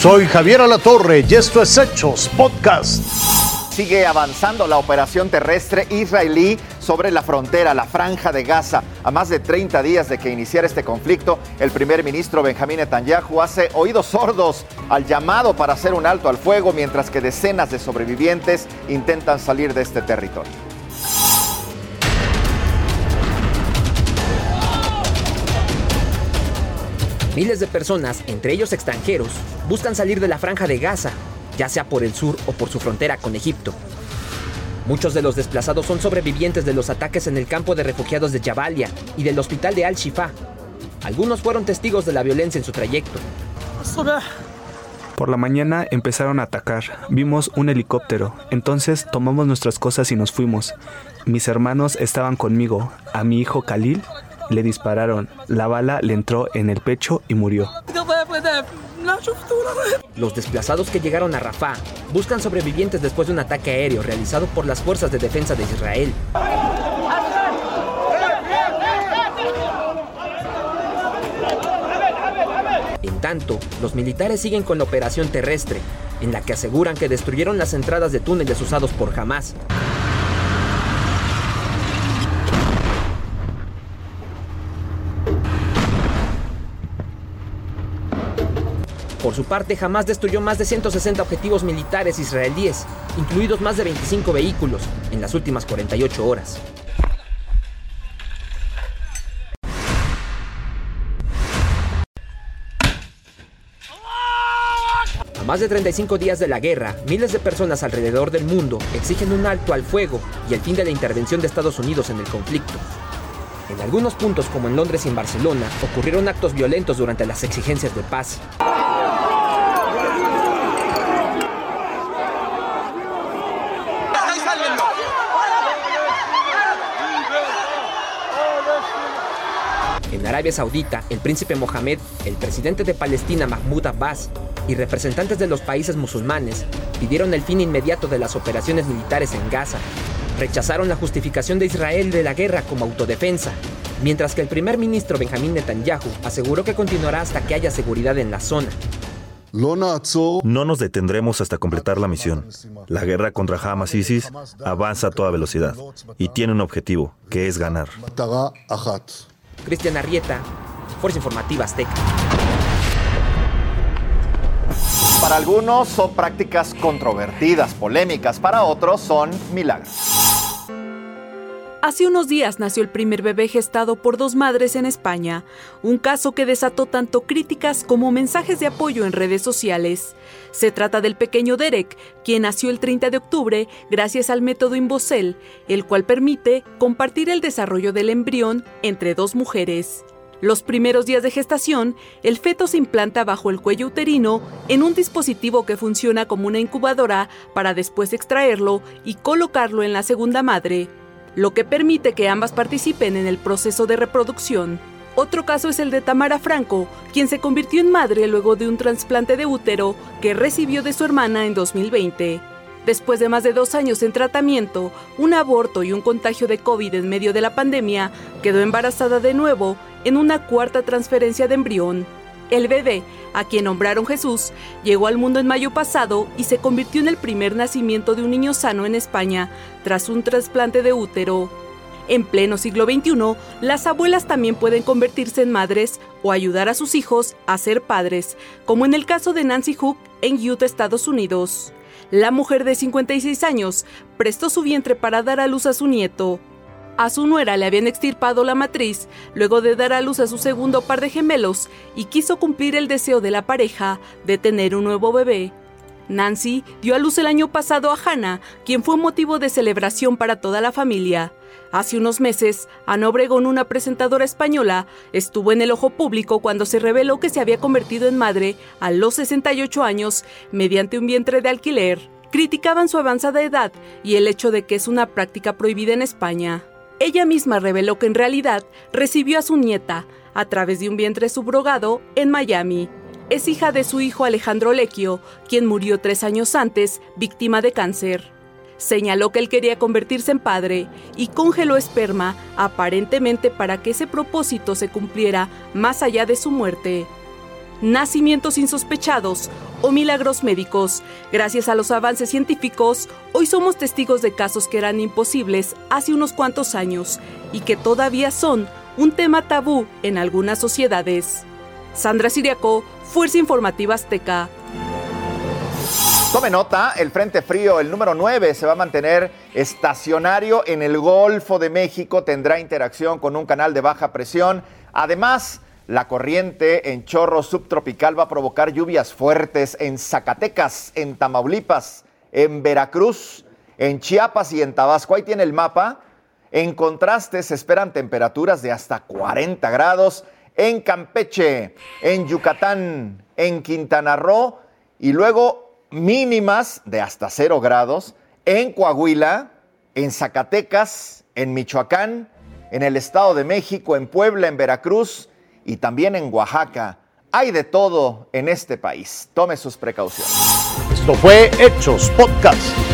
Soy Javier Alatorre y esto es Hechos Podcast. Sigue avanzando la operación terrestre israelí sobre la frontera, la franja de Gaza. A más de 30 días de que iniciara este conflicto, el primer ministro Benjamín Netanyahu hace oídos sordos al llamado para hacer un alto al fuego mientras que decenas de sobrevivientes intentan salir de este territorio. Miles de personas, entre ellos extranjeros, buscan salir de la franja de Gaza, ya sea por el sur o por su frontera con Egipto. Muchos de los desplazados son sobrevivientes de los ataques en el campo de refugiados de Jabalia y del hospital de Al-Shifa. Algunos fueron testigos de la violencia en su trayecto. Por la mañana empezaron a atacar. Vimos un helicóptero. Entonces tomamos nuestras cosas y nos fuimos. Mis hermanos estaban conmigo. A mi hijo Khalil le dispararon. La bala le entró en el pecho y murió. Los desplazados que llegaron a Rafah buscan sobrevivientes después de un ataque aéreo realizado por las fuerzas de defensa de Israel. En tanto, los militares siguen con la operación terrestre, en la que aseguran que destruyeron las entradas de túneles usados por Hamas. Por su parte, Hamas destruyó más de 160 objetivos militares israelíes, incluidos más de 25 vehículos, en las últimas 48 horas. A más de 35 días de la guerra, miles de personas alrededor del mundo exigen un alto al fuego y el fin de la intervención de Estados Unidos en el conflicto. En algunos puntos, como en Londres y en Barcelona, ocurrieron actos violentos durante las exigencias de paz. En Arabia Saudita, el príncipe Mohammed, el presidente de Palestina Mahmoud Abbas y representantes de los países musulmanes pidieron el fin inmediato de las operaciones militares en Gaza. Rechazaron la justificación de Israel de la guerra como autodefensa, mientras que el primer ministro Benjamín Netanyahu aseguró que continuará hasta que haya seguridad en la zona. No nos detendremos hasta completar la misión. La guerra contra Hamas ISIS avanza a toda velocidad y tiene un objetivo, que es ganar. Cristian Arrieta, Fuerza Informativa Azteca. Para algunos son prácticas controvertidas, polémicas, para otros son milagros. Hace unos días nació el primer bebé gestado por dos madres en España, un caso que desató tanto críticas como mensajes de apoyo en redes sociales. Se trata del pequeño Derek, quien nació el 30 de octubre gracias al método Imbocel, el cual permite compartir el desarrollo del embrión entre dos mujeres. Los primeros días de gestación, el feto se implanta bajo el cuello uterino en un dispositivo que funciona como una incubadora para después extraerlo y colocarlo en la segunda madre lo que permite que ambas participen en el proceso de reproducción. Otro caso es el de Tamara Franco, quien se convirtió en madre luego de un trasplante de útero que recibió de su hermana en 2020. Después de más de dos años en tratamiento, un aborto y un contagio de COVID en medio de la pandemia, quedó embarazada de nuevo en una cuarta transferencia de embrión. El bebé, a quien nombraron Jesús, llegó al mundo en mayo pasado y se convirtió en el primer nacimiento de un niño sano en España tras un trasplante de útero. En pleno siglo XXI, las abuelas también pueden convertirse en madres o ayudar a sus hijos a ser padres, como en el caso de Nancy Hook en Utah, Estados Unidos. La mujer de 56 años prestó su vientre para dar a luz a su nieto. A su nuera le habían extirpado la matriz luego de dar a luz a su segundo par de gemelos y quiso cumplir el deseo de la pareja de tener un nuevo bebé. Nancy dio a luz el año pasado a Hannah, quien fue motivo de celebración para toda la familia. Hace unos meses, Ana Obregón, una presentadora española, estuvo en el ojo público cuando se reveló que se había convertido en madre a los 68 años mediante un vientre de alquiler. Criticaban su avanzada edad y el hecho de que es una práctica prohibida en España. Ella misma reveló que en realidad recibió a su nieta a través de un vientre subrogado en Miami. Es hija de su hijo Alejandro Lequio, quien murió tres años antes, víctima de cáncer. Señaló que él quería convertirse en padre y congeló esperma aparentemente para que ese propósito se cumpliera más allá de su muerte. Nacimientos insospechados o milagros médicos. Gracias a los avances científicos, hoy somos testigos de casos que eran imposibles hace unos cuantos años y que todavía son un tema tabú en algunas sociedades. Sandra Siriaco, Fuerza Informativa Azteca. Tome nota, el Frente Frío, el número 9, se va a mantener estacionario en el Golfo de México, tendrá interacción con un canal de baja presión. Además, la corriente en chorro subtropical va a provocar lluvias fuertes en Zacatecas, en Tamaulipas, en Veracruz, en Chiapas y en Tabasco. Ahí tiene el mapa. En contraste, se esperan temperaturas de hasta 40 grados en Campeche, en Yucatán, en Quintana Roo y luego mínimas de hasta 0 grados en Coahuila, en Zacatecas, en Michoacán, en el Estado de México, en Puebla, en Veracruz y también en Oaxaca. Hay de todo en este país. Tome sus precauciones. Esto fue Hechos Podcast.